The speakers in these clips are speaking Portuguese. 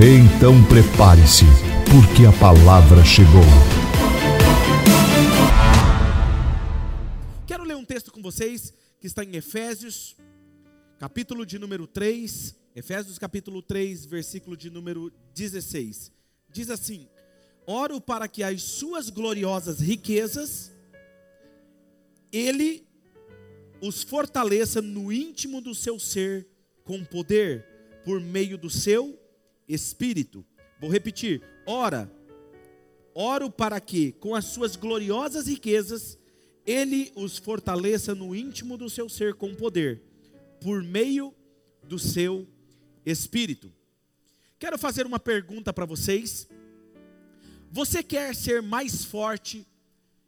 Então prepare-se, porque a palavra chegou. Quero ler um texto com vocês que está em Efésios, capítulo de número 3, Efésios capítulo 3, versículo de número 16. Diz assim: Oro para que as suas gloriosas riquezas ele os fortaleça no íntimo do seu ser com poder por meio do seu espírito. Vou repetir: ora, oro para que, com as suas gloriosas riquezas, ele os fortaleça no íntimo do seu ser com poder, por meio do seu espírito. Quero fazer uma pergunta para vocês. Você quer ser mais forte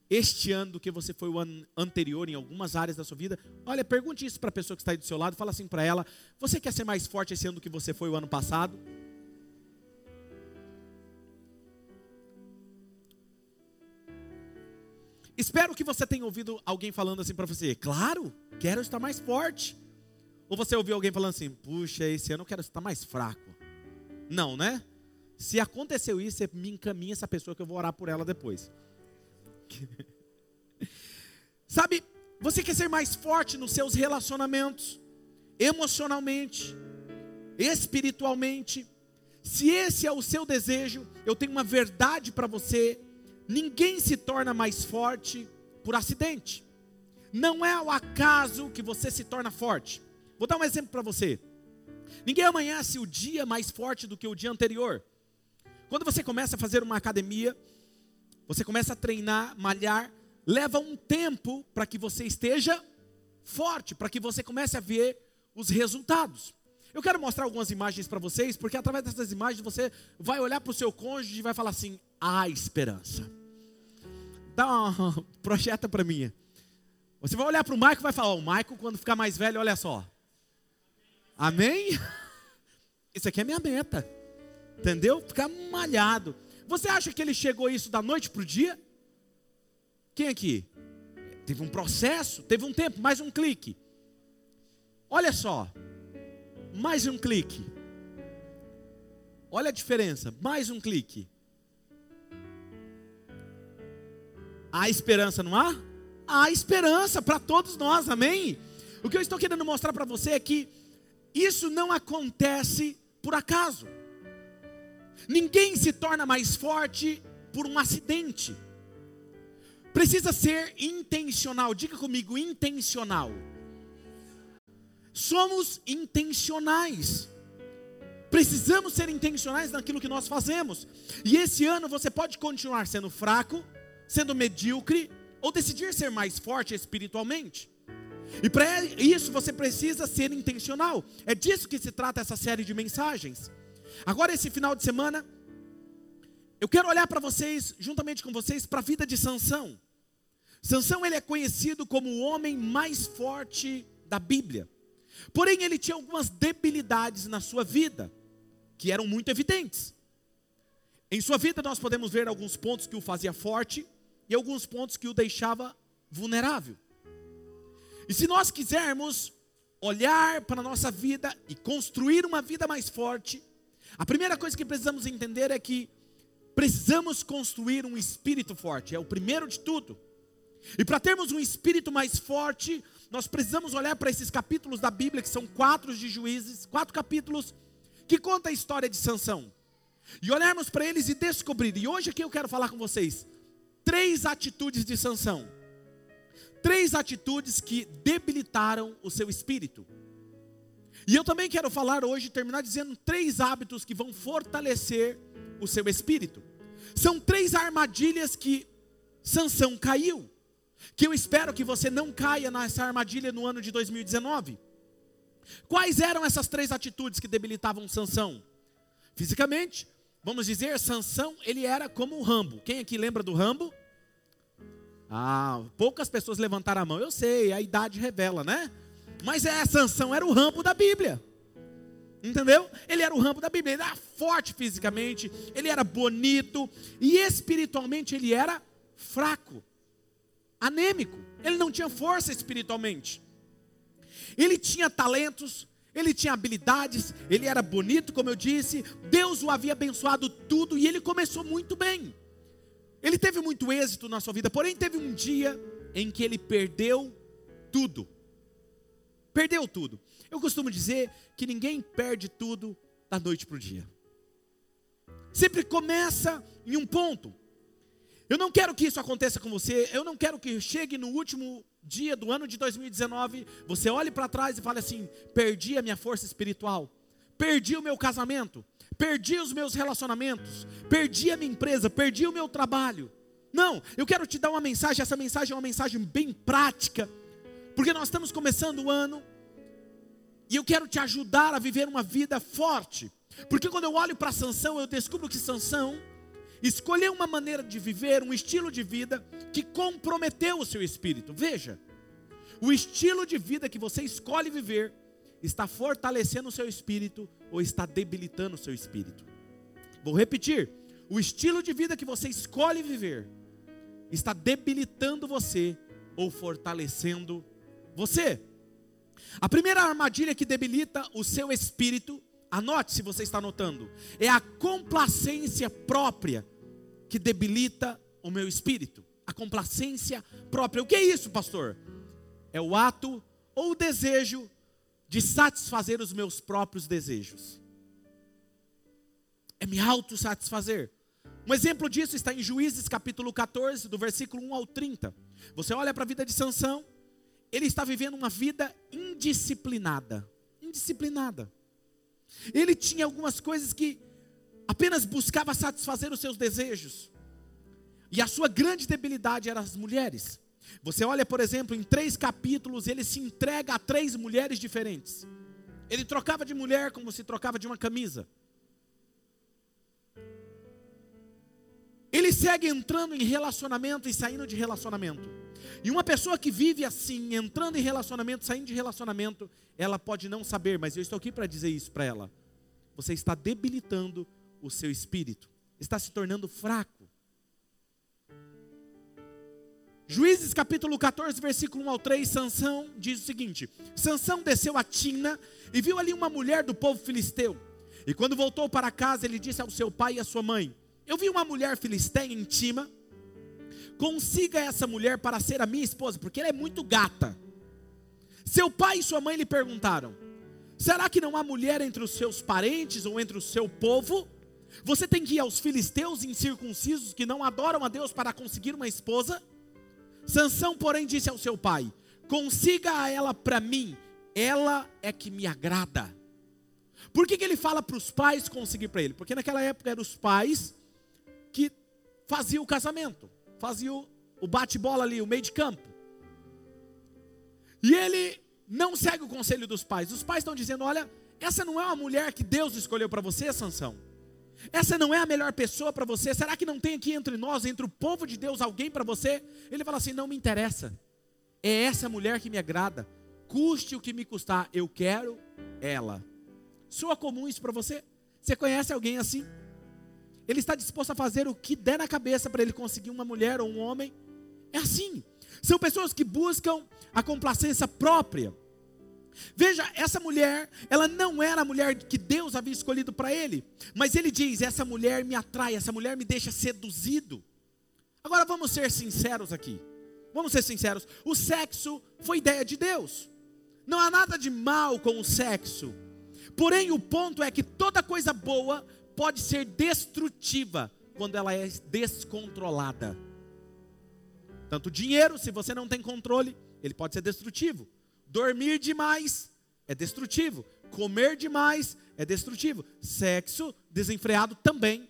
este ano do que você foi o ano anterior em algumas áreas da sua vida? Olha, pergunte isso para a pessoa que está aí do seu lado, fala assim para ela: Você quer ser mais forte esse ano do que você foi o ano passado? Espero que você tenha ouvido alguém falando assim para você: Claro, quero estar mais forte. Ou você ouviu alguém falando assim: Puxa, esse ano eu quero estar mais fraco. Não, né? Se aconteceu isso, você me encaminha essa pessoa que eu vou orar por ela depois. Sabe, você quer ser mais forte nos seus relacionamentos, emocionalmente, espiritualmente. Se esse é o seu desejo, eu tenho uma verdade para você Ninguém se torna mais forte por acidente. Não é ao acaso que você se torna forte. Vou dar um exemplo para você. Ninguém amanhece o dia mais forte do que o dia anterior. Quando você começa a fazer uma academia, você começa a treinar, malhar, leva um tempo para que você esteja forte, para que você comece a ver os resultados. Eu quero mostrar algumas imagens para vocês, porque através dessas imagens você vai olhar para o seu cônjuge e vai falar assim: há esperança dá uma projeta para mim. Você vai olhar para o Maico e vai falar: o Maico, quando ficar mais velho, olha só. Amém? Isso aqui é minha meta. Entendeu? Ficar malhado. Você acha que ele chegou isso da noite para o dia? Quem aqui? Teve um processo, teve um tempo, mais um clique. Olha só, mais um clique. Olha a diferença, mais um clique. Há esperança, não há? Há esperança para todos nós, amém? O que eu estou querendo mostrar para você é que isso não acontece por acaso. Ninguém se torna mais forte por um acidente. Precisa ser intencional. Diga comigo, intencional. Somos intencionais. Precisamos ser intencionais naquilo que nós fazemos. E esse ano você pode continuar sendo fraco, sendo medíocre ou decidir ser mais forte espiritualmente. E para isso você precisa ser intencional. É disso que se trata essa série de mensagens. Agora, esse final de semana, eu quero olhar para vocês, juntamente com vocês, para a vida de Sansão. Sansão ele é conhecido como o homem mais forte da Bíblia. Porém, ele tinha algumas debilidades na sua vida, que eram muito evidentes. Em sua vida nós podemos ver alguns pontos que o fazia forte, e alguns pontos que o deixava vulnerável. E se nós quisermos olhar para a nossa vida e construir uma vida mais forte, a primeira coisa que precisamos entender é que precisamos construir um espírito forte, é o primeiro de tudo. E para termos um espírito mais forte, nós precisamos olhar para esses capítulos da Bíblia, que são quatro de juízes, quatro capítulos, que conta a história de Sansão. E olharmos para eles e descobrir. E hoje aqui eu quero falar com vocês três atitudes de Sansão. Três atitudes que debilitaram o seu espírito. E eu também quero falar hoje, terminar dizendo três hábitos que vão fortalecer o seu espírito. São três armadilhas que Sansão caiu. Que eu espero que você não caia nessa armadilha no ano de 2019. Quais eram essas três atitudes que debilitavam Sansão? Fisicamente, vamos dizer, Sansão, ele era como o Rambo. Quem aqui lembra do Rambo? Ah, poucas pessoas levantaram a mão. Eu sei, a idade revela, né? Mas é, Sansão era o Rambo da Bíblia. Entendeu? Ele era o Rambo da Bíblia, ele era forte fisicamente, ele era bonito e espiritualmente ele era fraco, anêmico. Ele não tinha força espiritualmente. Ele tinha talentos, ele tinha habilidades, ele era bonito, como eu disse. Deus o havia abençoado tudo e ele começou muito bem. Ele teve muito êxito na sua vida, porém teve um dia em que ele perdeu tudo. Perdeu tudo. Eu costumo dizer que ninguém perde tudo da noite para o dia. Sempre começa em um ponto. Eu não quero que isso aconteça com você, eu não quero que chegue no último dia do ano de 2019, você olhe para trás e fale assim: perdi a minha força espiritual, perdi o meu casamento, perdi os meus relacionamentos, perdi a minha empresa, perdi o meu trabalho. Não, eu quero te dar uma mensagem, essa mensagem é uma mensagem bem prática, porque nós estamos começando o ano, e eu quero te ajudar a viver uma vida forte. Porque quando eu olho para Sansão, eu descubro que Sansão escolheu uma maneira de viver, um estilo de vida que comprometeu o seu espírito. Veja, o estilo de vida que você escolhe viver está fortalecendo o seu espírito ou está debilitando o seu espírito. Vou repetir: o estilo de vida que você escolhe viver está debilitando você ou fortalecendo você. A primeira armadilha que debilita o seu espírito, anote se você está anotando, é a complacência própria que debilita o meu espírito. A complacência própria. O que é isso, pastor? É o ato ou o desejo de satisfazer os meus próprios desejos. É me autossatisfazer. Um exemplo disso está em Juízes capítulo 14, do versículo 1 ao 30. Você olha para a vida de Sansão, ele está vivendo uma vida indisciplinada. Indisciplinada. Ele tinha algumas coisas que apenas buscava satisfazer os seus desejos. E a sua grande debilidade eram as mulheres. Você olha, por exemplo, em três capítulos, ele se entrega a três mulheres diferentes. Ele trocava de mulher como se trocava de uma camisa. Ele segue entrando em relacionamento e saindo de relacionamento. E uma pessoa que vive assim, entrando em relacionamento, saindo de relacionamento, ela pode não saber, mas eu estou aqui para dizer isso para ela. Você está debilitando o seu espírito, está se tornando fraco. Juízes capítulo 14, versículo 1 ao 3, Sansão diz o seguinte: Sansão desceu a Tina e viu ali uma mulher do povo filisteu. E quando voltou para casa, ele disse ao seu pai e à sua mãe: Eu vi uma mulher filisteia em Tima consiga essa mulher para ser a minha esposa, porque ela é muito gata. Seu pai e sua mãe lhe perguntaram: Será que não há mulher entre os seus parentes ou entre o seu povo? Você tem que ir aos filisteus incircuncisos que não adoram a Deus para conseguir uma esposa? Sansão, porém, disse ao seu pai: Consiga a ela para mim, ela é que me agrada. Por que, que ele fala para os pais conseguir para ele? Porque naquela época eram os pais que faziam o casamento fazia o, o bate-bola ali, o meio de campo. E ele não segue o conselho dos pais. Os pais estão dizendo: olha, essa não é uma mulher que Deus escolheu para você, Sansão. Essa não é a melhor pessoa para você. Será que não tem aqui entre nós, entre o povo de Deus, alguém para você? Ele fala assim: não me interessa. É essa mulher que me agrada. Custe o que me custar, eu quero ela. Soa comum isso para você? Você conhece alguém assim? Ele está disposto a fazer o que der na cabeça para ele conseguir uma mulher ou um homem. É assim. São pessoas que buscam a complacência própria. Veja, essa mulher, ela não era a mulher que Deus havia escolhido para ele, mas ele diz: essa mulher me atrai, essa mulher me deixa seduzido. Agora vamos ser sinceros aqui. Vamos ser sinceros. O sexo foi ideia de Deus. Não há nada de mal com o sexo. Porém, o ponto é que toda coisa boa pode ser destrutiva quando ela é descontrolada. Tanto dinheiro, se você não tem controle, ele pode ser destrutivo. Dormir demais é destrutivo. Comer demais é destrutivo. Sexo desenfreado também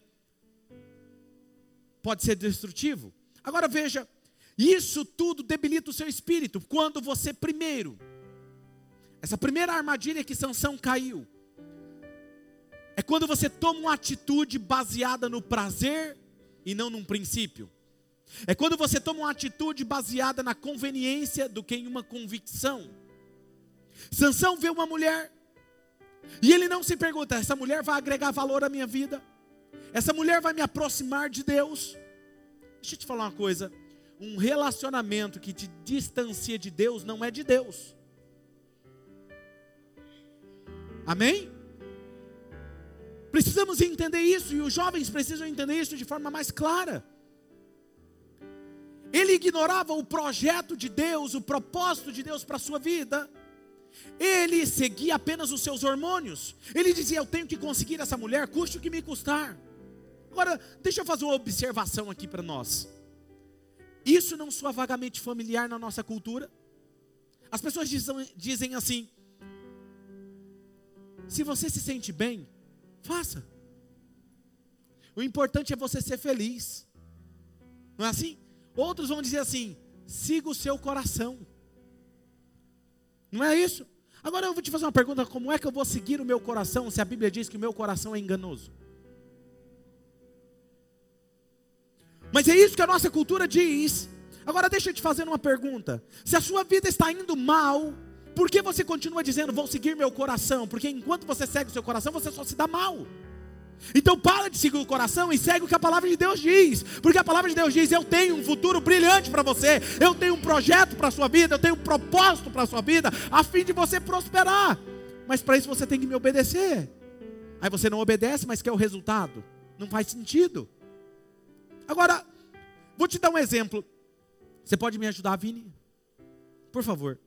pode ser destrutivo. Agora veja, isso tudo debilita o seu espírito quando você primeiro essa primeira armadilha que Sansão caiu É quando você toma uma atitude baseada no prazer e não num princípio. É quando você toma uma atitude baseada na conveniência do que em uma convicção. Sansão vê uma mulher e ele não se pergunta: essa mulher vai agregar valor à minha vida? Essa mulher vai me aproximar de Deus? Deixa eu te falar uma coisa: um relacionamento que te distancia de Deus não é de Deus. Amém? Precisamos entender isso e os jovens precisam entender isso de forma mais clara. Ele ignorava o projeto de Deus, o propósito de Deus para a sua vida. Ele seguia apenas os seus hormônios. Ele dizia: Eu tenho que conseguir essa mulher, custe o que me custar. Agora, deixa eu fazer uma observação aqui para nós. Isso não soa vagamente familiar na nossa cultura? As pessoas dizem, dizem assim: se você se sente bem, faça. O importante é você ser feliz. Não é assim? Outros vão dizer assim: siga o seu coração. Não é isso? Agora eu vou te fazer uma pergunta: como é que eu vou seguir o meu coração se a Bíblia diz que o meu coração é enganoso? Mas é isso que a nossa cultura diz. Agora deixa eu te fazer uma pergunta: se a sua vida está indo mal, por que você continua dizendo vou seguir meu coração? Porque enquanto você segue o seu coração, você só se dá mal. Então para de seguir o coração e segue o que a palavra de Deus diz. Porque a palavra de Deus diz: Eu tenho um futuro brilhante para você, eu tenho um projeto para a sua vida, eu tenho um propósito para a sua vida, a fim de você prosperar. Mas para isso você tem que me obedecer. Aí você não obedece, mas quer o resultado. Não faz sentido. Agora, vou te dar um exemplo. Você pode me ajudar, Vini? Por favor.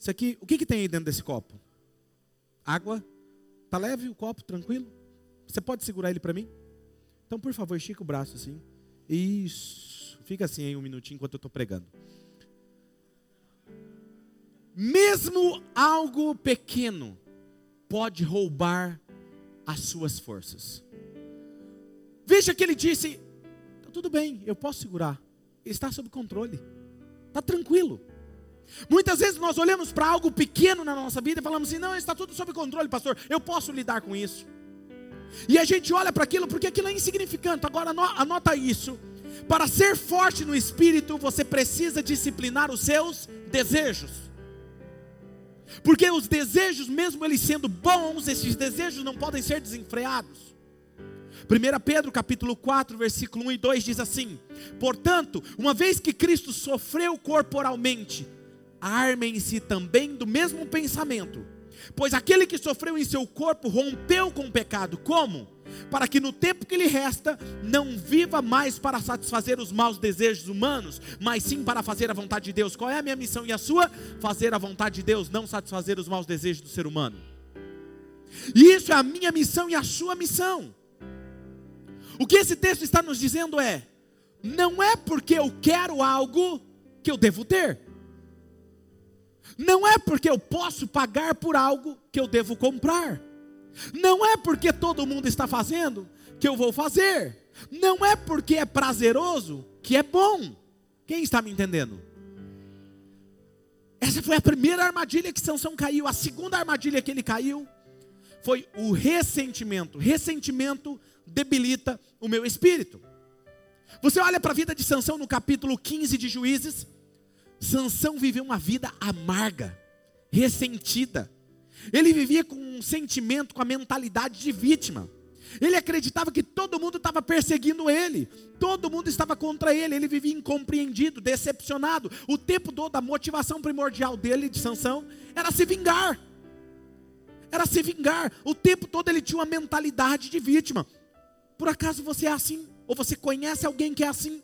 Isso aqui, o que, que tem aí dentro desse copo? Água? Tá leve o copo, tranquilo? Você pode segurar ele para mim? Então, por favor, estica o braço assim. Isso. Fica assim aí um minutinho enquanto eu estou pregando. Mesmo algo pequeno pode roubar as suas forças. Veja que ele disse: tá tudo bem, eu posso segurar. Está sob controle. Está tranquilo. Muitas vezes nós olhamos para algo pequeno na nossa vida e falamos assim: não, está tudo sob controle, pastor, eu posso lidar com isso. E a gente olha para aquilo porque aquilo é insignificante. Agora anota isso. Para ser forte no espírito, você precisa disciplinar os seus desejos. Porque os desejos, mesmo eles sendo bons, esses desejos não podem ser desenfreados. 1 Pedro capítulo 4, versículo 1 e 2 diz assim: Portanto, uma vez que Cristo sofreu corporalmente, armem-se também do mesmo pensamento. Pois aquele que sofreu em seu corpo rompeu com o pecado. Como? Para que no tempo que lhe resta, não viva mais para satisfazer os maus desejos humanos, mas sim para fazer a vontade de Deus. Qual é a minha missão e a sua? Fazer a vontade de Deus, não satisfazer os maus desejos do ser humano. E isso é a minha missão e a sua missão. O que esse texto está nos dizendo é: não é porque eu quero algo que eu devo ter. Não é porque eu posso pagar por algo que eu devo comprar. Não é porque todo mundo está fazendo que eu vou fazer. Não é porque é prazeroso que é bom. Quem está me entendendo? Essa foi a primeira armadilha que Sansão caiu. A segunda armadilha que ele caiu foi o ressentimento. Ressentimento debilita o meu espírito. Você olha para a vida de Sansão no capítulo 15 de Juízes, Sansão viveu uma vida amarga, ressentida. Ele vivia com um sentimento, com a mentalidade de vítima. Ele acreditava que todo mundo estava perseguindo ele, todo mundo estava contra ele, ele vivia incompreendido, decepcionado. O tempo todo, a motivação primordial dele, de Sansão, era se vingar. Era se vingar. O tempo todo ele tinha uma mentalidade de vítima. Por acaso você é assim? Ou você conhece alguém que é assim?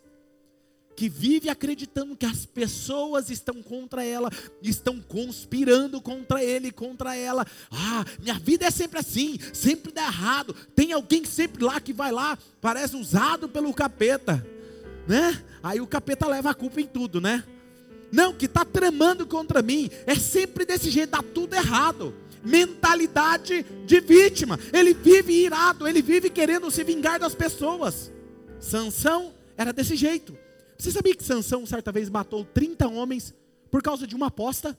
Que vive acreditando que as pessoas estão contra ela, estão conspirando contra ele, contra ela. Ah, minha vida é sempre assim, sempre dá errado. Tem alguém sempre lá que vai lá, parece usado pelo capeta, né? Aí o capeta leva a culpa em tudo, né? Não, que está tramando contra mim, é sempre desse jeito, dá tudo errado. Mentalidade de vítima. Ele vive irado, ele vive querendo se vingar das pessoas. Sansão era desse jeito. Você sabia que Sansão certa vez matou 30 homens por causa de uma aposta?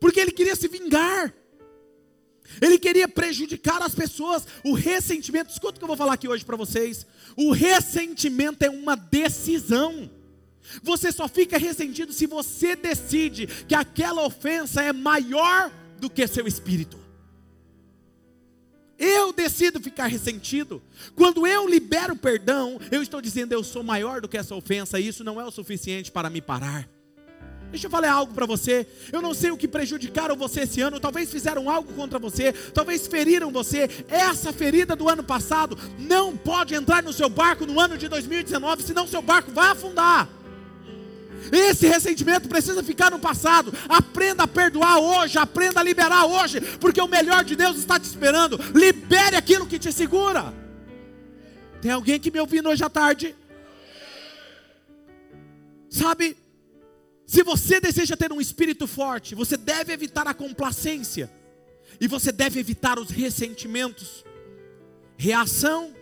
porque ele queria se vingar. Ele queria prejudicar as pessoas. O ressentimento, escuta o que eu vou falar aqui hoje para vocês. O ressentimento é uma decisão. Você só fica ressentido se você decide que aquela ofensa é maior do que seu espírito. Eu decido ficar ressentido. Quando eu libero perdão, eu estou dizendo eu sou maior do que essa ofensa, e isso não é o suficiente para me parar. Deixa eu falar algo para você. Eu não sei o que prejudicaram você esse ano. Talvez fizeram algo contra você. Talvez feriram você. Essa ferida do ano passado não pode entrar no seu barco no ano de 2019, senão seu barco vai afundar. Esse ressentimento precisa ficar no passado. Aprenda a perdoar hoje, aprenda a liberar hoje, porque o melhor de Deus está te esperando. Libere aquilo que te segura. Tem alguém que me ouvindo hoje à tarde? Sabe, se você deseja ter um espírito forte, você deve evitar a complacência e você deve evitar os ressentimentos. Reação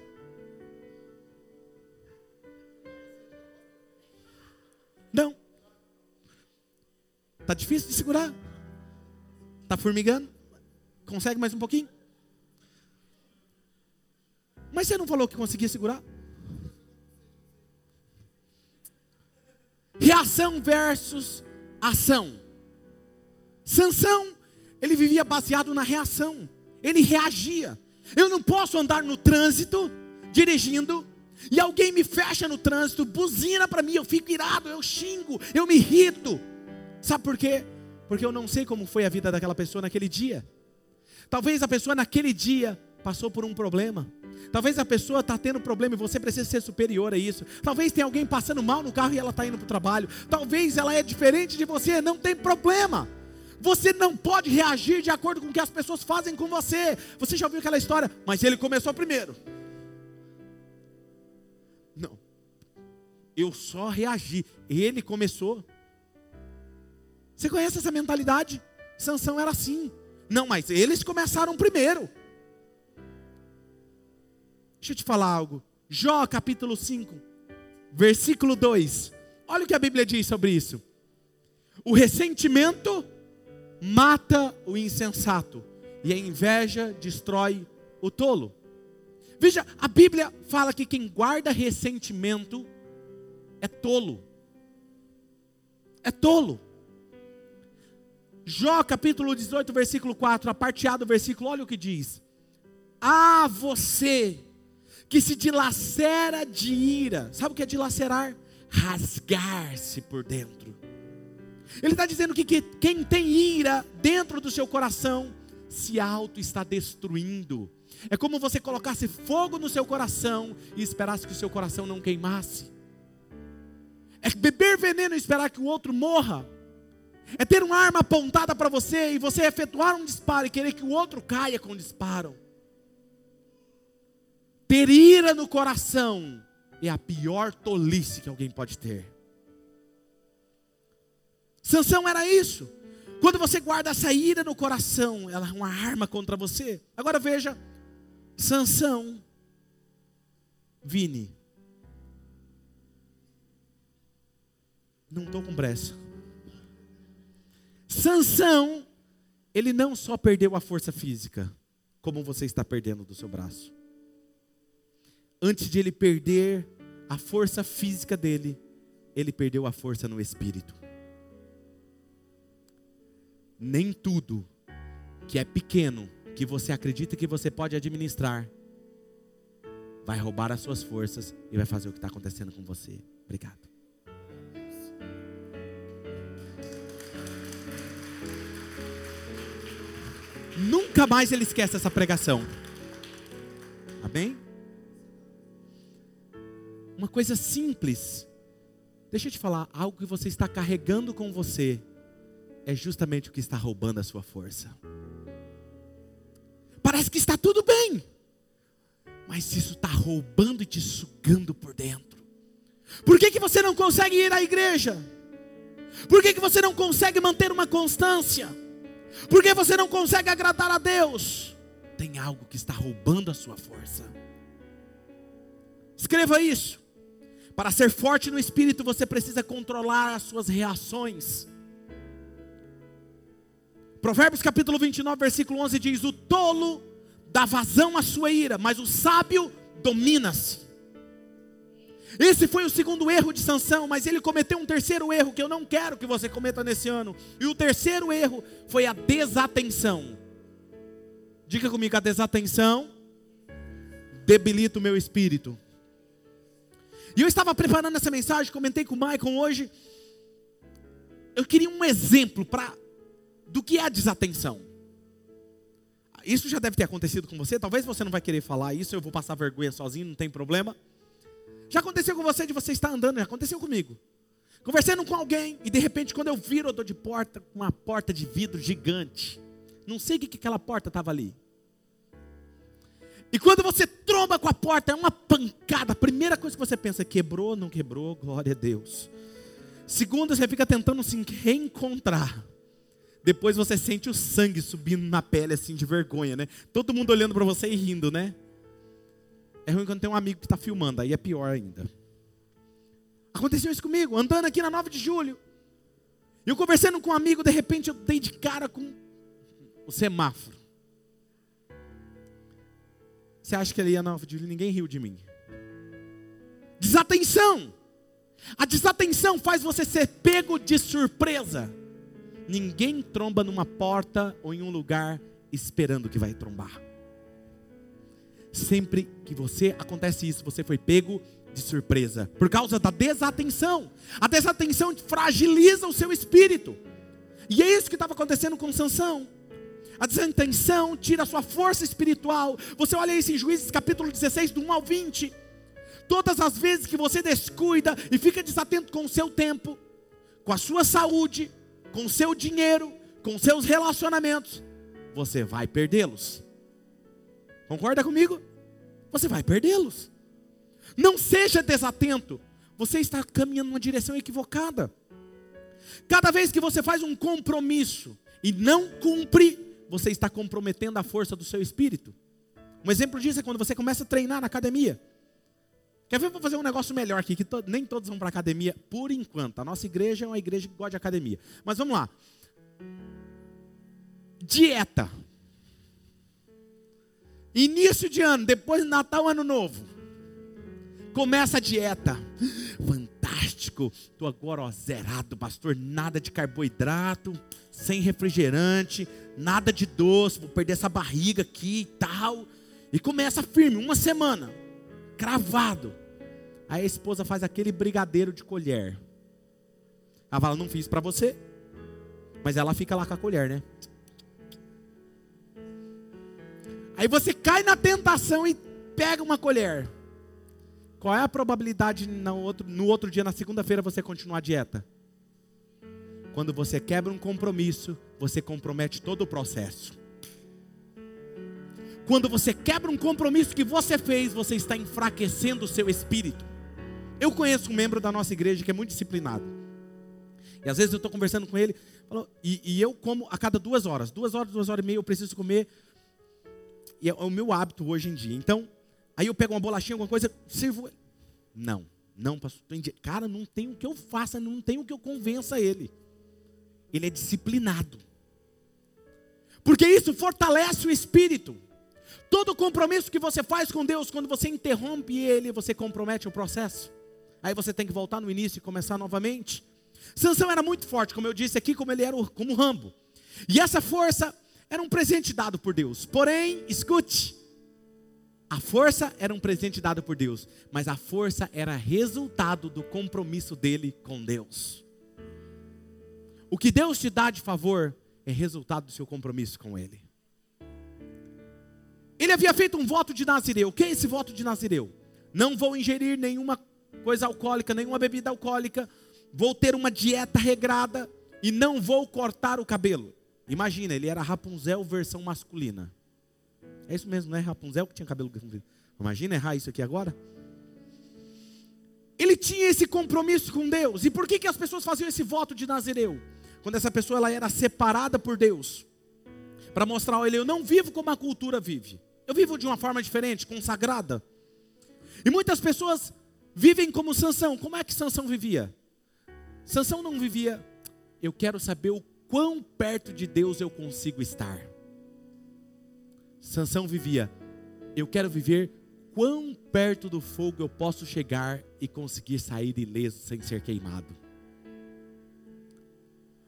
Não. Tá difícil de segurar? Tá formigando? Consegue mais um pouquinho? Mas você não falou que conseguia segurar? Reação versus ação. Sansão, ele vivia baseado na reação. Ele reagia. Eu não posso andar no trânsito dirigindo e alguém me fecha no trânsito, buzina para mim, eu fico irado, eu xingo, eu me irrito. Sabe por quê? Porque eu não sei como foi a vida daquela pessoa naquele dia. Talvez a pessoa naquele dia passou por um problema. Talvez a pessoa está tendo problema e você precisa ser superior a isso. Talvez tenha alguém passando mal no carro e ela está indo para o trabalho. Talvez ela é diferente de você, não tem problema. Você não pode reagir de acordo com o que as pessoas fazem com você. Você já ouviu aquela história? Mas ele começou primeiro. Eu só reagi. Ele começou. Você conhece essa mentalidade? Sansão era assim. Não, mas eles começaram primeiro. Deixa eu te falar algo. Jó capítulo 5, versículo 2. Olha o que a Bíblia diz sobre isso. O ressentimento mata o insensato, e a inveja destrói o tolo. Veja, a Bíblia fala que quem guarda ressentimento é tolo. É tolo. Jó capítulo 18, versículo 4, a parte A do versículo, olha o que diz: Ah, você que se dilacera de ira, sabe o que é dilacerar? Rasgar-se por dentro. Ele está dizendo que, que quem tem ira dentro do seu coração se auto está destruindo. É como você colocasse fogo no seu coração e esperasse que o seu coração não queimasse. É beber veneno e esperar que o outro morra. É ter uma arma apontada para você e você efetuar um disparo e querer que o outro caia com o disparo. Ter ira no coração é a pior tolice que alguém pode ter. Sansão era isso. Quando você guarda essa ira no coração, ela é uma arma contra você. Agora veja, Sansão, Vini, Não estou com pressa. Sansão, ele não só perdeu a força física, como você está perdendo do seu braço. Antes de ele perder a força física dele, ele perdeu a força no espírito. Nem tudo que é pequeno, que você acredita que você pode administrar, vai roubar as suas forças e vai fazer o que está acontecendo com você. Obrigado. Nunca mais ele esquece essa pregação. Amém? Uma coisa simples. Deixa eu te falar, algo que você está carregando com você é justamente o que está roubando a sua força. Parece que está tudo bem, mas isso está roubando e te sugando por dentro. Por que, que você não consegue ir à igreja? Por que, que você não consegue manter uma constância? Por que você não consegue agradar a Deus? Tem algo que está roubando a sua força. Escreva isso. Para ser forte no espírito, você precisa controlar as suas reações. Provérbios capítulo 29, versículo 11 diz: O tolo dá vazão à sua ira, mas o sábio domina-se. Esse foi o segundo erro de Sansão, mas ele cometeu um terceiro erro que eu não quero que você cometa nesse ano. E o terceiro erro foi a desatenção. Diga comigo, a desatenção debilita o meu espírito. E eu estava preparando essa mensagem, comentei com o Maicon hoje. Eu queria um exemplo para do que é a desatenção. Isso já deve ter acontecido com você. Talvez você não vai querer falar isso, eu vou passar vergonha sozinho, não tem problema. Já aconteceu com você de você estar andando, já aconteceu comigo. Conversando com alguém e de repente quando eu viro eu dou de porta com uma porta de vidro gigante. Não sei o que aquela porta estava ali. E quando você tromba com a porta, é uma pancada. A primeira coisa que você pensa, quebrou, não quebrou, glória a Deus. Segunda, você fica tentando se reencontrar. Depois você sente o sangue subindo na pele, assim, de vergonha, né? Todo mundo olhando para você e rindo, né? É ruim quando tem um amigo que está filmando, aí é pior ainda. Aconteceu isso comigo, andando aqui na 9 de julho. Eu conversando com um amigo, de repente eu dei de cara com o semáforo. Você acha que ele ia na 9 de julho? Ninguém riu de mim. Desatenção. A desatenção faz você ser pego de surpresa. Ninguém tromba numa porta ou em um lugar esperando que vai trombar. Sempre que você acontece isso, você foi pego de surpresa, por causa da desatenção. A desatenção fragiliza o seu espírito. E é isso que estava acontecendo com Sansão. A desatenção tira a sua força espiritual. Você olha isso em Juízes capítulo 16, do 1 ao 20. Todas as vezes que você descuida e fica desatento com o seu tempo, com a sua saúde, com seu dinheiro, com seus relacionamentos, você vai perdê-los. Concorda comigo? Você vai perdê-los. Não seja desatento. Você está caminhando numa direção equivocada. Cada vez que você faz um compromisso e não cumpre, você está comprometendo a força do seu espírito. Um exemplo disso é quando você começa a treinar na academia. Quer ver? Vou fazer um negócio melhor aqui, que to nem todos vão para academia por enquanto. A nossa igreja é uma igreja que gosta de academia. Mas vamos lá. Dieta. Início de ano, depois de Natal, Ano Novo. Começa a dieta. Fantástico. Estou agora ó, zerado, pastor. Nada de carboidrato, sem refrigerante, nada de doce. Vou perder essa barriga aqui e tal. E começa firme, uma semana cravado. Aí a esposa faz aquele brigadeiro de colher. Ela fala: Não fiz para você. Mas ela fica lá com a colher, né? Aí você cai na tentação e pega uma colher. Qual é a probabilidade no outro, no outro dia, na segunda-feira, você continuar a dieta? Quando você quebra um compromisso, você compromete todo o processo. Quando você quebra um compromisso que você fez, você está enfraquecendo o seu espírito. Eu conheço um membro da nossa igreja que é muito disciplinado. E às vezes eu estou conversando com ele, e, e, eu como a cada duas horas, duas horas, duas horas e meia, eu preciso comer. E é o meu hábito hoje em dia. Então, aí eu pego uma bolachinha, alguma coisa, sirvo. Não, não, pastor. Cara, não tem o que eu faça, não tem o que eu convença ele. Ele é disciplinado. Porque isso fortalece o espírito. Todo compromisso que você faz com Deus, quando você interrompe ele, você compromete o processo. Aí você tem que voltar no início e começar novamente. Sansão era muito forte, como eu disse aqui, como ele era como Rambo. E essa força era um presente dado por Deus. Porém, escute, a força era um presente dado por Deus, mas a força era resultado do compromisso dele com Deus. O que Deus te dá de favor é resultado do seu compromisso com Ele. Ele havia feito um voto de Nazireu. O que é esse voto de Nazireu? Não vou ingerir nenhuma coisa alcoólica, nenhuma bebida alcoólica. Vou ter uma dieta regrada e não vou cortar o cabelo. Imagina, ele era Rapunzel versão masculina. É isso mesmo, não é Rapunzel que tinha cabelo comprido. Imagina errar isso aqui agora. Ele tinha esse compromisso com Deus. E por que, que as pessoas faziam esse voto de Nazireu? Quando essa pessoa ela era separada por Deus. Para mostrar a ele, eu não vivo como a cultura vive. Eu vivo de uma forma diferente, consagrada. E muitas pessoas vivem como Sansão. Como é que Sansão vivia? Sansão não vivia, eu quero saber o quão perto de Deus eu consigo estar. Sansão vivia, eu quero viver quão perto do fogo eu posso chegar e conseguir sair ileso sem ser queimado.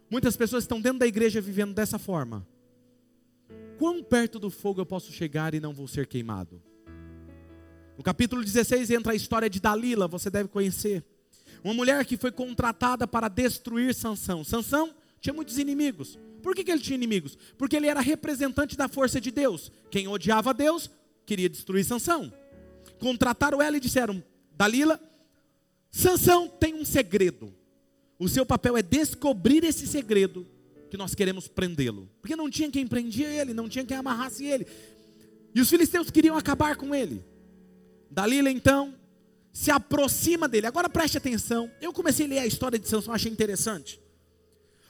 Muitas pessoas estão dentro da igreja vivendo dessa forma. Quão perto do fogo eu posso chegar e não vou ser queimado? No capítulo 16 entra a história de Dalila, você deve conhecer. Uma mulher que foi contratada para destruir Sansão. Sansão tinha muitos inimigos. Por que, que ele tinha inimigos? Porque ele era representante da força de Deus. Quem odiava Deus queria destruir Sansão. Contrataram ela e disseram: Dalila, Sansão tem um segredo. O seu papel é descobrir esse segredo que nós queremos prendê-lo. Porque não tinha quem prendia ele, não tinha quem amarrasse ele. E os filisteus queriam acabar com ele. Dalila então se aproxima dele. Agora preste atenção. Eu comecei a ler a história de Sansão, achei interessante.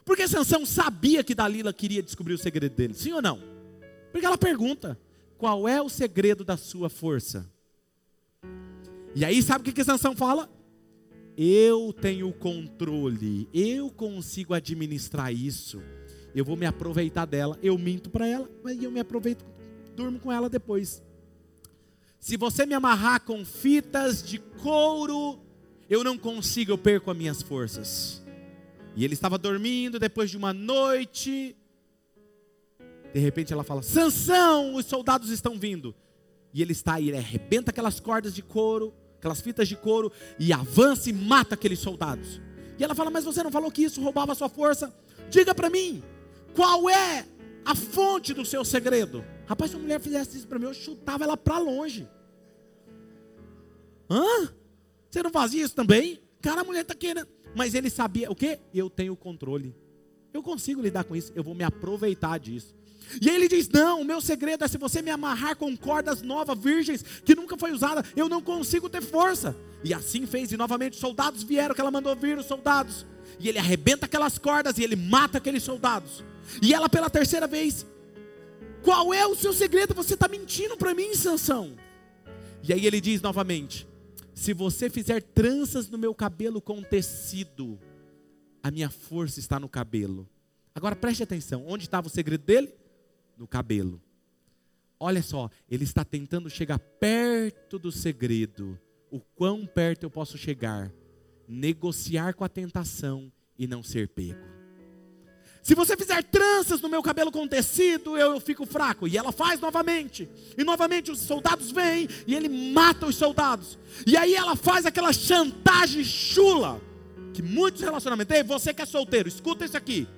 Porque Sansão sabia que Dalila queria descobrir o segredo dele, sim ou não? Porque ela pergunta: qual é o segredo da sua força? E aí, sabe o que, que Sansão fala? Eu tenho controle, eu consigo administrar isso. Eu vou me aproveitar dela. Eu minto para ela, mas eu me aproveito, durmo com ela depois. Se você me amarrar com fitas de couro, eu não consigo, eu perco as minhas forças. E ele estava dormindo depois de uma noite. De repente ela fala: Sansão, os soldados estão vindo. E ele está aí, ele arrebenta aquelas cordas de couro, aquelas fitas de couro, e avança e mata aqueles soldados. E ela fala: Mas você não falou que isso roubava a sua força? Diga para mim, qual é a fonte do seu segredo? Rapaz, se uma mulher fizesse isso para mim, eu chutava ela para longe. Hã? Você não fazia isso também? Cara, a mulher está querendo. Mas ele sabia o que? Eu tenho controle. Eu consigo lidar com isso. Eu vou me aproveitar disso. E ele diz: Não, o meu segredo é se você me amarrar com cordas novas, virgens, que nunca foi usada, eu não consigo ter força. E assim fez, e novamente os soldados vieram, que ela mandou vir os soldados. E ele arrebenta aquelas cordas e ele mata aqueles soldados. E ela pela terceira vez: Qual é o seu segredo? Você está mentindo para mim, Sansão. E aí ele diz novamente: se você fizer tranças no meu cabelo com tecido, a minha força está no cabelo. Agora preste atenção: onde estava o segredo dele? No cabelo. Olha só, ele está tentando chegar perto do segredo. O quão perto eu posso chegar? Negociar com a tentação e não ser pego. Se você fizer tranças no meu cabelo com tecido, eu, fico fraco. E ela faz novamente. E novamente os soldados vêm e ele mata os soldados. E aí ela faz aquela chantagem chula. Que muitos relacionamentos. Ei, você que é solteiro, escuta isso aqui.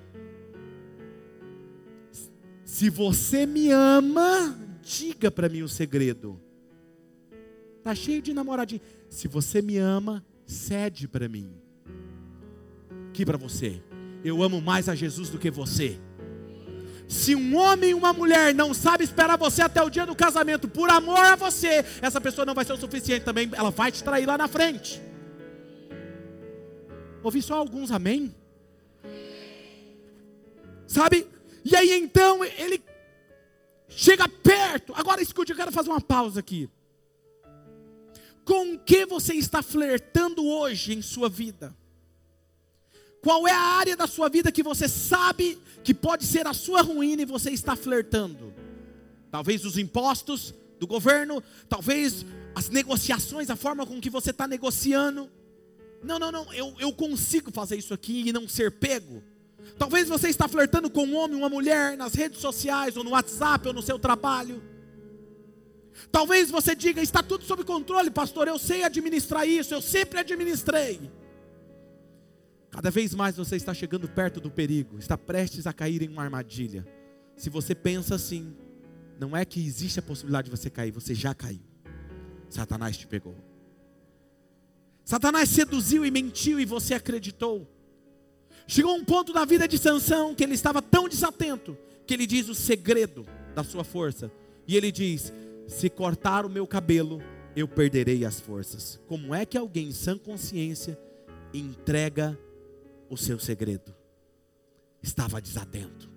Se você me ama, diga para mim o segredo. Tá cheio de namoradinho. Se você me ama, cede para mim. Que para você eu amo mais a Jesus do que você. Se um homem e uma mulher não sabe esperar você até o dia do casamento por amor a você, essa pessoa não vai ser o suficiente também, ela vai te trair lá na frente. Ouvi só alguns amém? Sabe? E aí então ele chega perto. Agora escute, eu quero fazer uma pausa aqui. Com que você está flertando hoje em sua vida? Qual é a área da sua vida que você sabe que pode ser a sua ruína e você está flertando? Talvez os impostos do governo, talvez as negociações, a forma com que você está negociando. Não, não, não, eu, eu consigo fazer isso aqui e não ser pego. Talvez você está flertando com um homem, uma mulher nas redes sociais, ou no WhatsApp, ou no seu trabalho. Talvez você diga, está tudo sob controle, pastor, eu sei administrar isso, eu sempre administrei. Cada vez mais você está chegando perto do perigo, está prestes a cair em uma armadilha. Se você pensa assim, não é que existe a possibilidade de você cair, você já caiu. Satanás te pegou. Satanás seduziu e mentiu e você acreditou. Chegou um ponto da vida de Sansão que ele estava tão desatento que ele diz o segredo da sua força. E ele diz: "Se cortar o meu cabelo, eu perderei as forças". Como é que alguém sem consciência entrega o seu segredo. Estava desatento.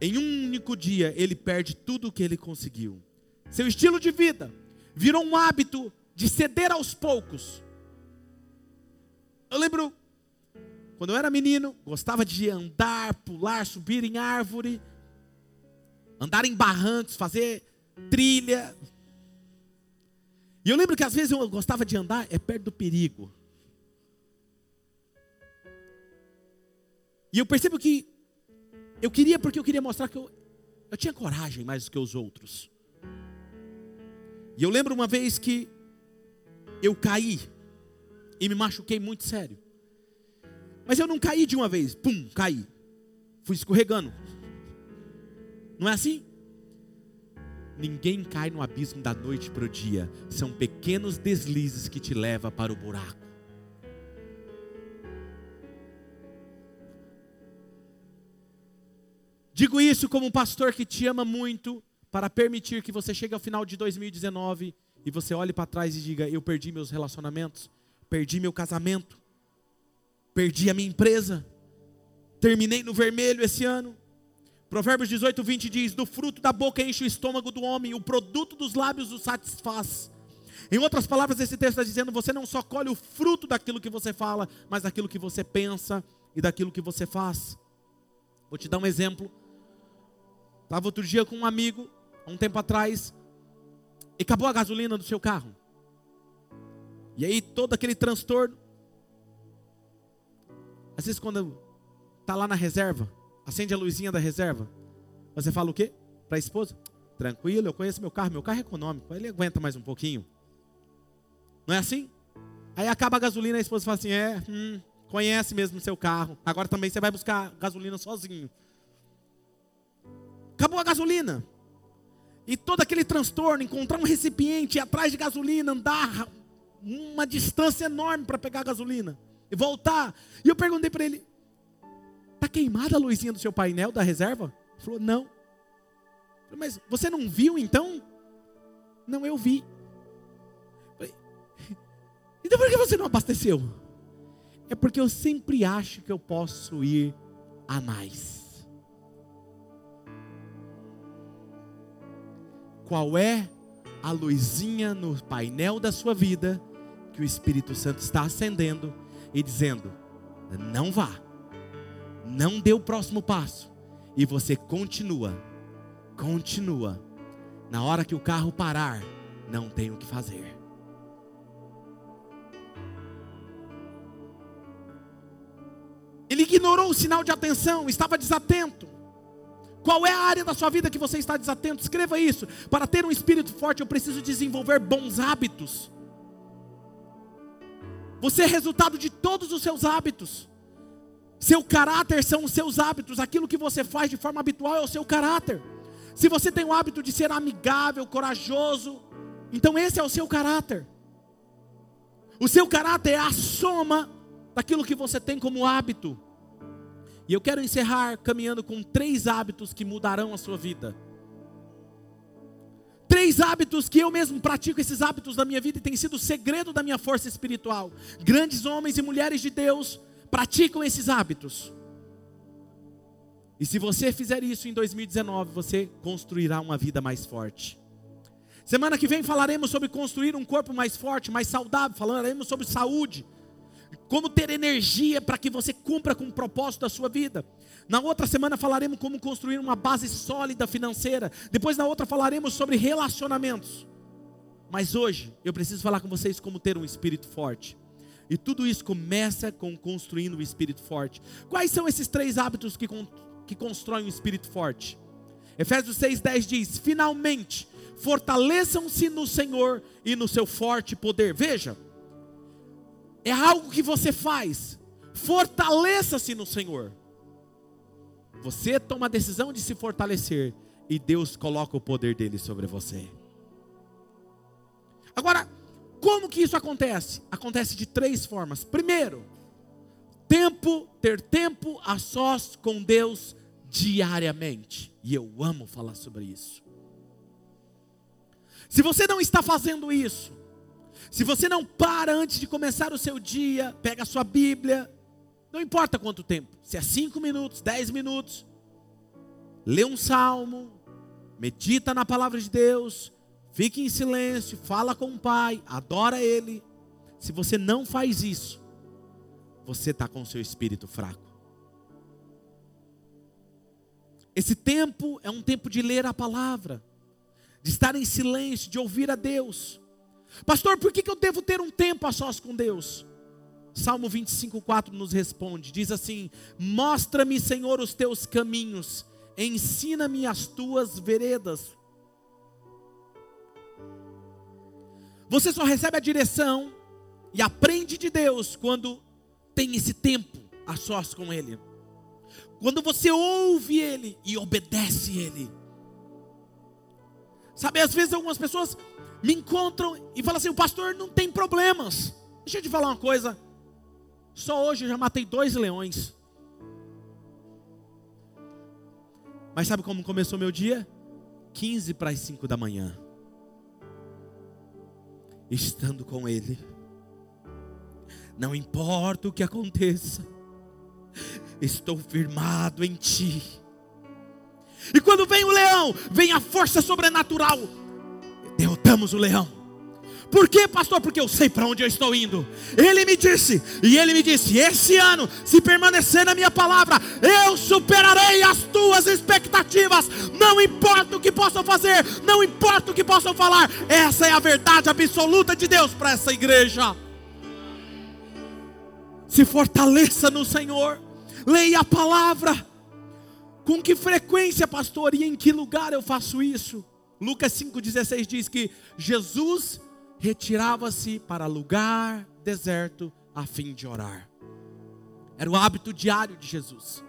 Em um único dia, ele perde tudo o que ele conseguiu. Seu estilo de vida virou um hábito de ceder aos poucos. Eu lembro quando eu era menino, gostava de andar, pular, subir em árvore, andar em barrancos, fazer trilha. E eu lembro que às vezes eu gostava de andar é perto do perigo. E eu percebo que eu queria porque eu queria mostrar que eu, eu tinha coragem mais do que os outros. E eu lembro uma vez que eu caí e me machuquei muito sério. Mas eu não caí de uma vez, pum, caí. Fui escorregando. Não é assim? Ninguém cai no abismo da noite para o dia. São pequenos deslizes que te levam para o buraco. Digo isso como um pastor que te ama muito, para permitir que você chegue ao final de 2019 e você olhe para trás e diga: Eu perdi meus relacionamentos, perdi meu casamento, perdi a minha empresa, terminei no vermelho esse ano. Provérbios 18, 20 diz: Do fruto da boca enche o estômago do homem, o produto dos lábios o satisfaz. Em outras palavras, esse texto está dizendo: você não só colhe o fruto daquilo que você fala, mas daquilo que você pensa e daquilo que você faz. Vou te dar um exemplo. Estava outro dia com um amigo, há um tempo atrás, e acabou a gasolina do seu carro. E aí todo aquele transtorno. Às vezes quando está lá na reserva, acende a luzinha da reserva, você fala o quê? Para a esposa? Tranquilo, eu conheço meu carro, meu carro é econômico, ele aguenta mais um pouquinho. Não é assim? Aí acaba a gasolina, a esposa fala assim: é, hum, conhece mesmo seu carro, agora também você vai buscar gasolina sozinho. Acabou a gasolina. E todo aquele transtorno, encontrar um recipiente, ir atrás de gasolina, andar uma distância enorme para pegar gasolina e voltar. E eu perguntei para ele: "Tá queimada a luzinha do seu painel da reserva?" Ele falou: "Não." Falei, Mas você não viu então? Não, eu vi. Falei, então por que você não abasteceu? É porque eu sempre acho que eu posso ir a mais. Qual é a luzinha no painel da sua vida que o Espírito Santo está acendendo e dizendo: não vá, não dê o próximo passo, e você continua, continua. Na hora que o carro parar, não tem o que fazer. Ele ignorou o sinal de atenção, estava desatento. Qual é a área da sua vida que você está desatento? Escreva isso. Para ter um espírito forte, eu preciso desenvolver bons hábitos. Você é resultado de todos os seus hábitos. Seu caráter são os seus hábitos. Aquilo que você faz de forma habitual é o seu caráter. Se você tem o hábito de ser amigável, corajoso, então esse é o seu caráter. O seu caráter é a soma daquilo que você tem como hábito. E eu quero encerrar caminhando com três hábitos que mudarão a sua vida. Três hábitos que eu mesmo pratico esses hábitos da minha vida e tem sido o segredo da minha força espiritual. Grandes homens e mulheres de Deus praticam esses hábitos. E se você fizer isso em 2019, você construirá uma vida mais forte. Semana que vem falaremos sobre construir um corpo mais forte, mais saudável, falaremos sobre saúde, como ter energia para que você cumpra com o propósito da sua vida. Na outra semana falaremos como construir uma base sólida financeira. Depois na outra falaremos sobre relacionamentos. Mas hoje eu preciso falar com vocês como ter um espírito forte. E tudo isso começa com construindo um espírito forte. Quais são esses três hábitos que, que constroem um espírito forte? Efésios 6,10 diz: Finalmente, fortaleçam-se no Senhor e no seu forte poder. Veja, é algo que você faz. Fortaleça-se no Senhor. Você toma a decisão de se fortalecer e Deus coloca o poder dele sobre você. Agora, como que isso acontece? Acontece de três formas. Primeiro, tempo, ter tempo a sós com Deus diariamente. E eu amo falar sobre isso. Se você não está fazendo isso, se você não para antes de começar o seu dia, pega a sua Bíblia, não importa quanto tempo, se é cinco minutos, dez minutos, lê um salmo, medita na palavra de Deus, fique em silêncio, fala com o Pai, adora Ele. Se você não faz isso, você está com o seu espírito fraco. Esse tempo é um tempo de ler a palavra, de estar em silêncio, de ouvir a Deus. Pastor, por que eu devo ter um tempo a sós com Deus? Salmo 25,4 nos responde: diz assim: Mostra-me, Senhor, os teus caminhos, ensina-me as tuas veredas. Você só recebe a direção e aprende de Deus quando tem esse tempo a sós com Ele. Quando você ouve Ele e obedece Ele. Sabe, às vezes algumas pessoas me encontram e falam assim: o pastor não tem problemas. Deixa eu te falar uma coisa. Só hoje eu já matei dois leões. Mas sabe como começou meu dia? 15 para as 5 da manhã. Estando com Ele. Não importa o que aconteça, estou firmado em Ti. E quando vem o leão, vem a força sobrenatural. Derrotamos o leão. Por quê, pastor? Porque eu sei para onde eu estou indo. Ele me disse, e ele me disse: esse ano, se permanecer na minha palavra, eu superarei as tuas expectativas. Não importa o que possam fazer, não importa o que possam falar, essa é a verdade absoluta de Deus para essa igreja. Se fortaleça no Senhor, leia a palavra. Com que frequência, pastor, e em que lugar eu faço isso? Lucas 5,16 diz que Jesus retirava-se para lugar deserto a fim de orar. Era o hábito diário de Jesus.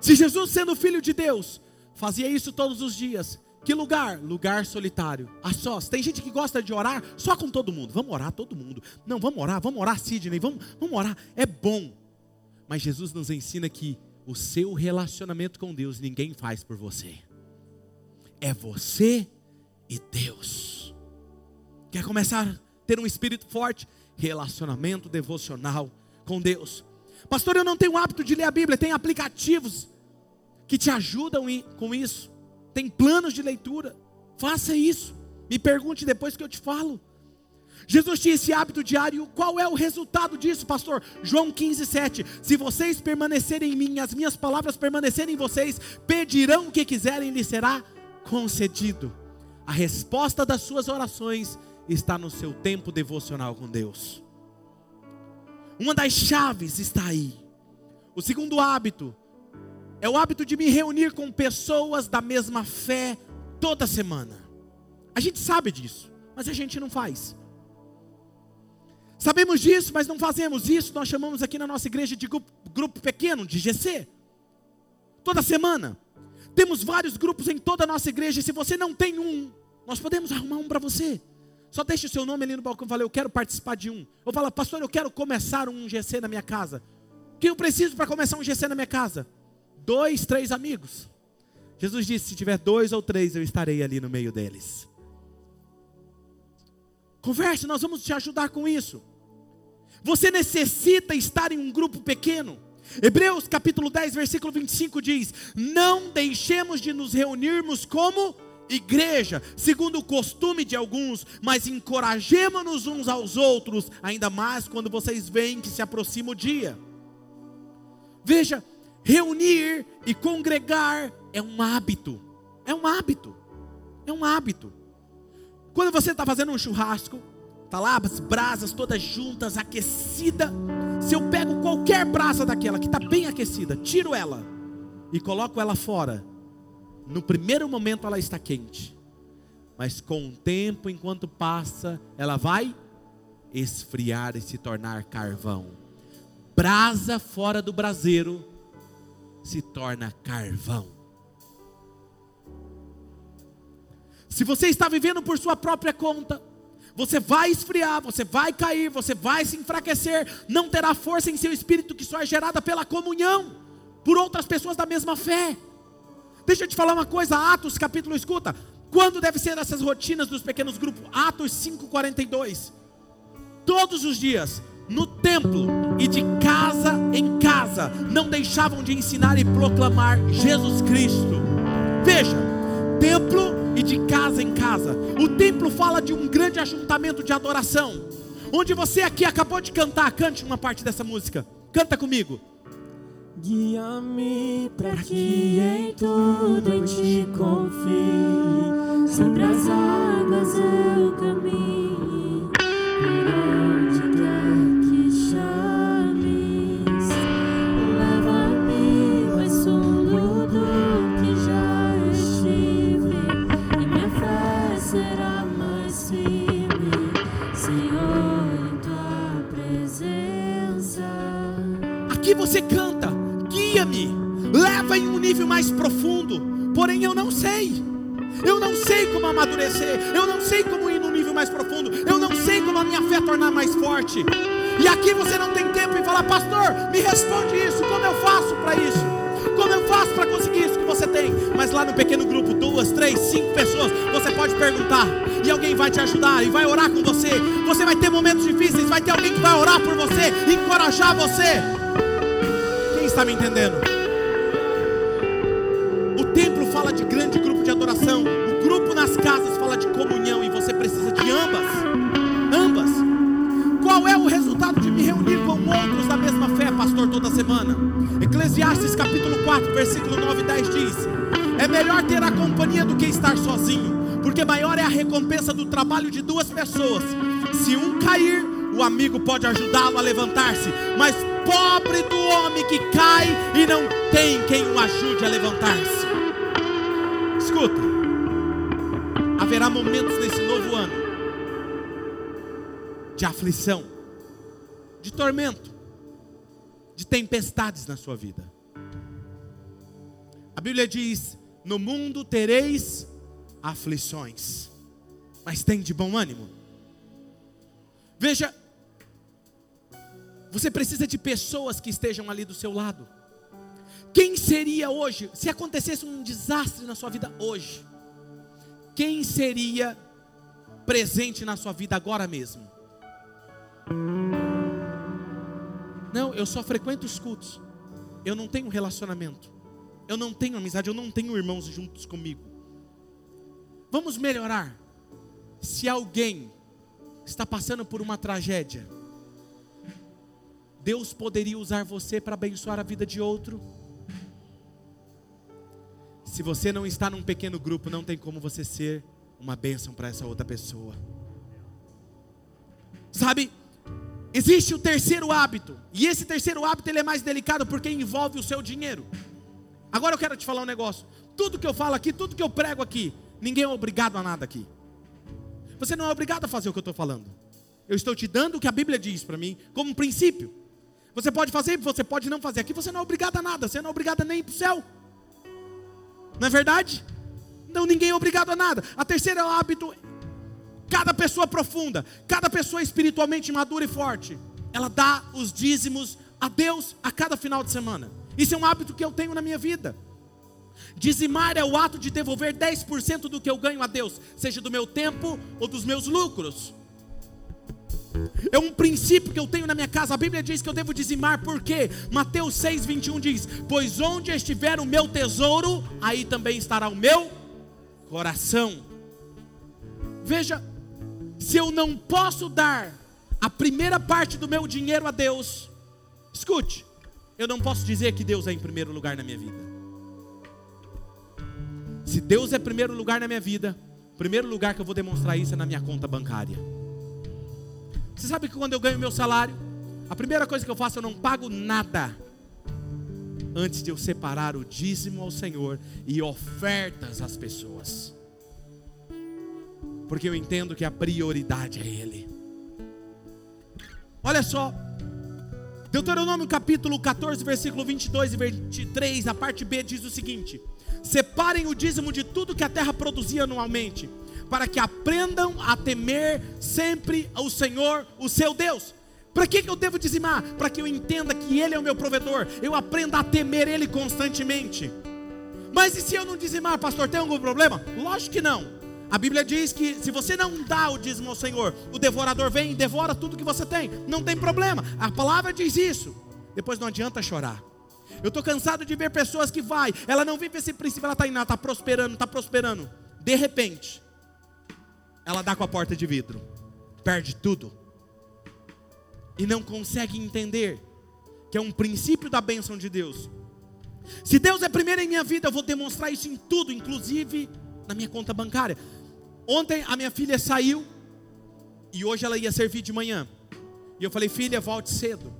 Se Jesus, sendo filho de Deus, fazia isso todos os dias, que lugar? Lugar solitário, a sós. Tem gente que gosta de orar só com todo mundo. Vamos orar todo mundo. Não, vamos orar, vamos orar, Sidney, vamos, vamos orar. É bom. Mas Jesus nos ensina que o seu relacionamento com Deus ninguém faz por você. É você e Deus. Quer começar a ter um espírito forte? Relacionamento devocional com Deus. Pastor, eu não tenho hábito de ler a Bíblia. Tem aplicativos que te ajudam com isso. Tem planos de leitura. Faça isso. Me pergunte depois que eu te falo. Jesus tinha esse hábito diário. Qual é o resultado disso, pastor? João 15, 7. Se vocês permanecerem em mim, as minhas palavras permanecerem em vocês, pedirão o que quiserem, lhe será concedido. A resposta das suas orações está no seu tempo devocional com Deus. Uma das chaves está aí. O segundo hábito é o hábito de me reunir com pessoas da mesma fé toda semana. A gente sabe disso, mas a gente não faz. Sabemos disso, mas não fazemos isso. Nós chamamos aqui na nossa igreja de grupo, grupo pequeno, de GC. Toda semana. Temos vários grupos em toda a nossa igreja. E se você não tem um, nós podemos arrumar um para você. Só deixe o seu nome ali no balcão e fala, eu quero participar de um. Ou fala, pastor, eu quero começar um GC na minha casa. O que eu preciso para começar um GC na minha casa? Dois, três amigos. Jesus disse: se tiver dois ou três, eu estarei ali no meio deles. Converse, nós vamos te ajudar com isso. Você necessita estar em um grupo pequeno. Hebreus capítulo 10, versículo 25 diz: Não deixemos de nos reunirmos como igreja, segundo o costume de alguns, mas encorajemos-nos uns aos outros, ainda mais quando vocês veem que se aproxima o dia. Veja, reunir e congregar é um hábito, é um hábito, é um hábito. Quando você está fazendo um churrasco, está lá as brasas todas juntas, aquecida. Se eu pego qualquer brasa daquela que está bem aquecida, tiro ela e coloco ela fora, no primeiro momento ela está quente, mas com o tempo, enquanto passa, ela vai esfriar e se tornar carvão. Brasa fora do braseiro se torna carvão. Se você está vivendo por sua própria conta, você vai esfriar, você vai cair, você vai se enfraquecer, não terá força em seu espírito que só é gerada pela comunhão por outras pessoas da mesma fé. Deixa eu te falar uma coisa, Atos capítulo, escuta. Quando deve ser essas rotinas dos pequenos grupos? Atos 5:42. Todos os dias, no templo e de casa em casa, não deixavam de ensinar e proclamar Jesus Cristo. Veja, templo e de casa em casa. O templo fala de um grande ajuntamento de adoração. Onde você aqui acabou de cantar, cante uma parte dessa música. Canta comigo. Guia-me para que em tudo eu te confie. Sobre as águas eu caminho. Você canta, guia-me, leva em um nível mais profundo. Porém, eu não sei. Eu não sei como amadurecer. Eu não sei como ir num nível mais profundo. Eu não sei como a minha fé tornar mais forte. E aqui você não tem tempo em falar, pastor, me responde isso. Como eu faço para isso? Como eu faço para conseguir isso que você tem? Mas lá no pequeno grupo, duas, três, cinco pessoas, você pode perguntar e alguém vai te ajudar e vai orar com você. Você vai ter momentos difíceis, vai ter alguém que vai orar por você, encorajar você. Está me entendendo? O templo fala de grande grupo de adoração, o grupo nas casas fala de comunhão e você precisa de ambas. Ambas. Qual é o resultado de me reunir com outros da mesma fé, pastor, toda semana? Eclesiastes capítulo 4, versículo 9 e 10 diz: É melhor ter a companhia do que estar sozinho, porque maior é a recompensa do trabalho de duas pessoas. Se um cair, o amigo pode ajudá-lo a levantar-se, mas pobre do homem que cai e não tem quem o ajude a levantar-se. Escuta, haverá momentos nesse novo ano de aflição, de tormento, de tempestades na sua vida. A Bíblia diz: No mundo tereis aflições, mas tem de bom ânimo. Veja, você precisa de pessoas que estejam ali do seu lado. Quem seria hoje, se acontecesse um desastre na sua vida hoje, quem seria presente na sua vida agora mesmo? Não, eu só frequento os cultos. Eu não tenho relacionamento. Eu não tenho amizade, eu não tenho irmãos juntos comigo. Vamos melhorar. Se alguém está passando por uma tragédia, Deus poderia usar você para abençoar a vida de outro. Se você não está num pequeno grupo, não tem como você ser uma bênção para essa outra pessoa. Sabe? Existe o terceiro hábito, e esse terceiro hábito ele é mais delicado porque envolve o seu dinheiro. Agora eu quero te falar um negócio. Tudo que eu falo aqui, tudo que eu prego aqui, ninguém é obrigado a nada aqui. Você não é obrigado a fazer o que eu estou falando. Eu estou te dando o que a Bíblia diz para mim, como um princípio. Você pode fazer, você pode não fazer. Aqui você não é obrigado a nada, você não é obrigado nem para o céu. Não é verdade? Não, ninguém é obrigado a nada. A terceira é o hábito. Cada pessoa profunda, cada pessoa espiritualmente madura e forte, ela dá os dízimos a Deus a cada final de semana. Isso é um hábito que eu tenho na minha vida. Dizimar é o ato de devolver 10% do que eu ganho a Deus, seja do meu tempo ou dos meus lucros. É um princípio que eu tenho na minha casa. A Bíblia diz que eu devo dizimar, por quê? Mateus 6, 21 diz: Pois onde estiver o meu tesouro, aí também estará o meu coração. Veja, se eu não posso dar a primeira parte do meu dinheiro a Deus, escute, eu não posso dizer que Deus é em primeiro lugar na minha vida. Se Deus é primeiro lugar na minha vida, primeiro lugar que eu vou demonstrar isso é na minha conta bancária. Você sabe que quando eu ganho meu salário, a primeira coisa que eu faço, eu não pago nada antes de eu separar o dízimo ao Senhor e ofertas às pessoas. Porque eu entendo que a prioridade é Ele. Olha só, Deuteronômio capítulo 14, versículo 22 e 23, a parte B diz o seguinte: Separem o dízimo de tudo que a terra produzia anualmente, para que aprendam a temer sempre o Senhor, o seu Deus. Para que, que eu devo dizimar? Para que eu entenda que Ele é o meu provedor, eu aprenda a temer Ele constantemente. Mas e se eu não dizimar, pastor, tem algum problema? Lógico que não. A Bíblia diz que se você não dá o dízimo ao Senhor, o devorador vem e devora tudo que você tem. Não tem problema. A palavra diz isso. Depois não adianta chorar. Eu estou cansado de ver pessoas que vai, ela não vive esse princípio, ela está indo, ela está prosperando, está prosperando. De repente, ela dá com a porta de vidro, perde tudo. E não consegue entender que é um princípio da bênção de Deus. Se Deus é primeiro em minha vida, eu vou demonstrar isso em tudo, inclusive na minha conta bancária. Ontem a minha filha saiu e hoje ela ia servir de manhã. E eu falei, filha, volte cedo,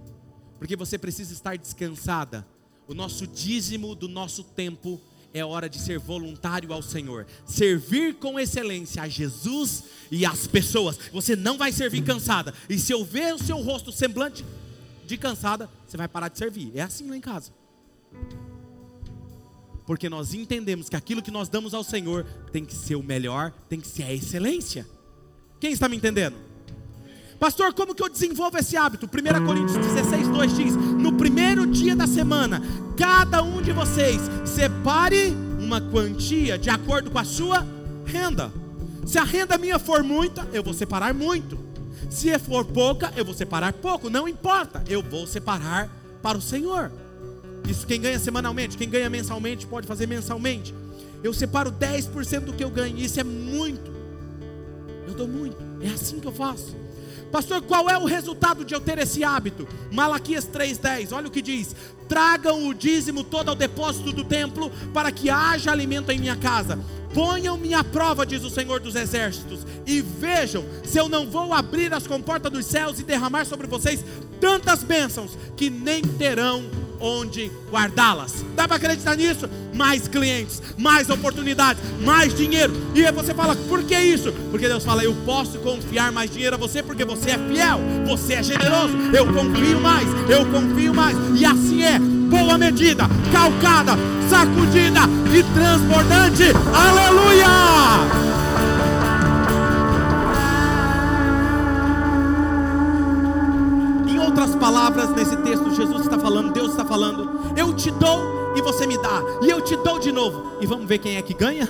porque você precisa estar descansada. O nosso dízimo do nosso tempo é hora de ser voluntário ao Senhor, servir com excelência a Jesus e as pessoas. Você não vai servir cansada, e se eu ver o seu rosto semblante de cansada, você vai parar de servir. É assim lá em casa. Porque nós entendemos que aquilo que nós damos ao Senhor tem que ser o melhor, tem que ser a excelência. Quem está me entendendo? Pastor, como que eu desenvolvo esse hábito? 1 Coríntios 16, 2 diz: No primeiro dia da semana, cada um de vocês separe uma quantia de acordo com a sua renda. Se a renda minha for muita, eu vou separar muito. Se for pouca, eu vou separar pouco. Não importa, eu vou separar para o Senhor. Isso quem ganha semanalmente, quem ganha mensalmente pode fazer mensalmente. Eu separo 10% do que eu ganho, isso é muito. Eu dou muito. É assim que eu faço. Pastor, qual é o resultado de eu ter esse hábito? Malaquias 3:10, olha o que diz: Tragam o dízimo todo ao depósito do templo, para que haja alimento em minha casa. Ponham-me à prova, diz o Senhor dos Exércitos, e vejam se eu não vou abrir as comportas dos céus e derramar sobre vocês tantas bênçãos que nem terão onde guardá-las. Dá para acreditar nisso? Mais clientes, mais oportunidades, mais dinheiro. E aí você fala, por que isso? Porque Deus fala, eu posso confiar mais dinheiro a você porque você é fiel, você é generoso. Eu confio mais, eu confio mais. E assim é, boa medida, calcada, sacudida e transbordante. Aleluia! Palavras, nesse texto, Jesus está falando, Deus está falando, eu te dou e você me dá, e eu te dou de novo, e vamos ver quem é que ganha?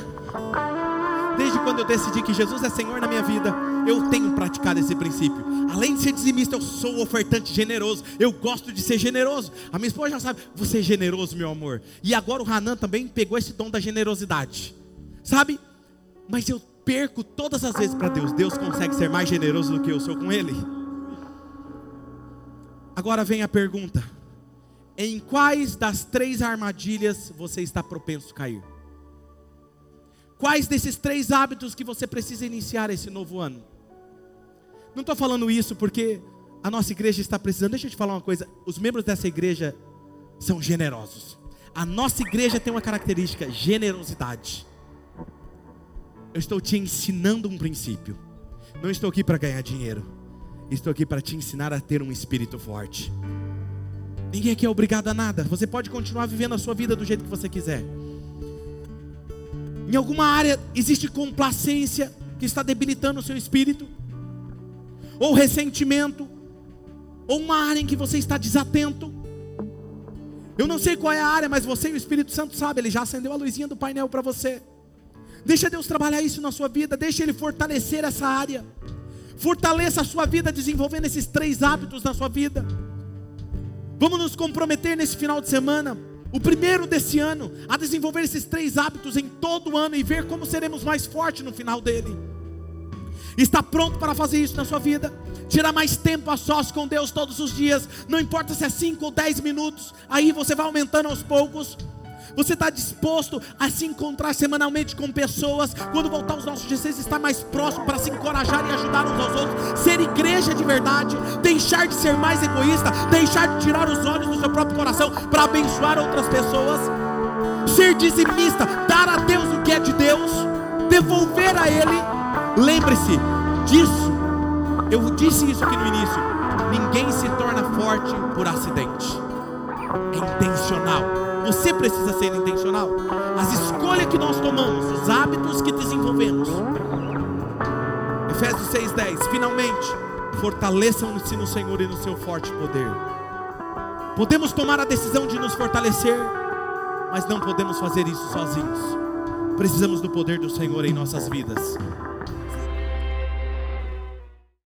Desde quando eu decidi que Jesus é Senhor na minha vida, eu tenho praticado esse princípio. Além de ser dizimista, eu sou ofertante generoso. Eu gosto de ser generoso. A minha esposa já sabe, você é generoso, meu amor. E agora o Hanan também pegou esse dom da generosidade. Sabe? Mas eu perco todas as vezes para Deus. Deus consegue ser mais generoso do que eu sou com Ele. Agora vem a pergunta: em quais das três armadilhas você está propenso a cair? Quais desses três hábitos que você precisa iniciar esse novo ano? Não estou falando isso porque a nossa igreja está precisando. Deixa eu te falar uma coisa: os membros dessa igreja são generosos. A nossa igreja tem uma característica: generosidade. Eu estou te ensinando um princípio. Não estou aqui para ganhar dinheiro. Estou aqui para te ensinar a ter um espírito forte. Ninguém aqui é obrigado a nada. Você pode continuar vivendo a sua vida do jeito que você quiser. Em alguma área existe complacência que está debilitando o seu espírito, ou ressentimento, ou uma área em que você está desatento. Eu não sei qual é a área, mas você e o Espírito Santo sabe, ele já acendeu a luzinha do painel para você. Deixa Deus trabalhar isso na sua vida, deixa Ele fortalecer essa área. Fortaleça a sua vida desenvolvendo esses três hábitos na sua vida. Vamos nos comprometer nesse final de semana, o primeiro desse ano, a desenvolver esses três hábitos em todo o ano e ver como seremos mais fortes no final dele. Está pronto para fazer isso na sua vida? Tirar mais tempo a sós com Deus todos os dias, não importa se é 5 ou 10 minutos, aí você vai aumentando aos poucos. Você está disposto a se encontrar semanalmente com pessoas? Quando voltar os nossos GCs, estar mais próximo para se encorajar e ajudar uns aos outros? Ser igreja de verdade, deixar de ser mais egoísta, deixar de tirar os olhos do seu próprio coração para abençoar outras pessoas? Ser dizimista, dar a Deus o que é de Deus, devolver a Ele. Lembre-se disso. Eu disse isso aqui no início. Ninguém se torna forte por acidente. É intencional. Você precisa ser intencional. As escolhas que nós tomamos, os hábitos que desenvolvemos. Efésios 6:10. Finalmente, fortaleçam-se no Senhor e no seu forte poder. Podemos tomar a decisão de nos fortalecer, mas não podemos fazer isso sozinhos. Precisamos do poder do Senhor em nossas vidas.